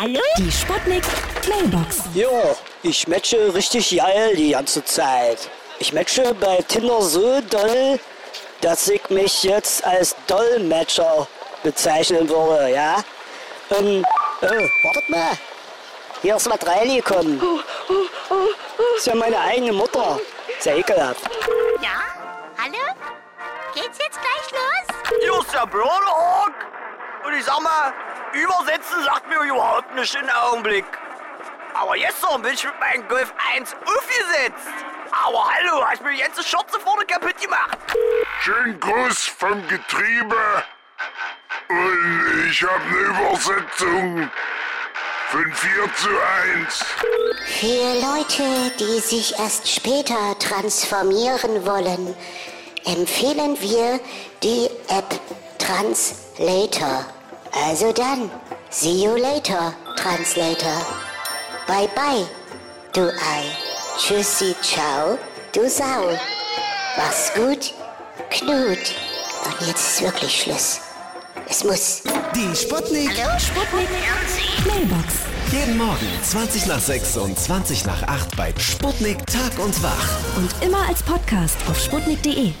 Hallo? Die Sputnik Mailbox. Jo, ich matche richtig geil die ganze Zeit. Ich matche bei Tinder so doll, dass ich mich jetzt als Dolmetscher bezeichnen würde, ja? Ähm, oh, wartet mal. Hier ist was reingekommen. Ist ja meine eigene Mutter. Ist ja ekelhaft. Ja? Hallo? Geht's jetzt gleich los? Hier ist der Börderorg. Und ich sag mal, übersetzen sagt mir überhaupt nicht im Augenblick. Aber gestern bin ich mit meinem Golf 1 aufgesetzt. Aber hallo, hast mir die ganze Schürze vorne kaputt gemacht. Schönen Gruß vom Getriebe. Und ich habe eine Übersetzung von 4 zu 1. Für Leute, die sich erst später transformieren wollen, empfehlen wir die App Translator. Also dann, see you later, Translator. Bye bye, du Ei. Tschüssi, ciao, du Sau. Mach's gut, Knut. Und jetzt ist wirklich Schluss. Es muss. Die Sputnik. Sputnik Mailbox. Jeden Morgen 20 nach 6 und 20 nach 8 bei Sputnik Tag und Wach. Und immer als Podcast auf sputnik.de.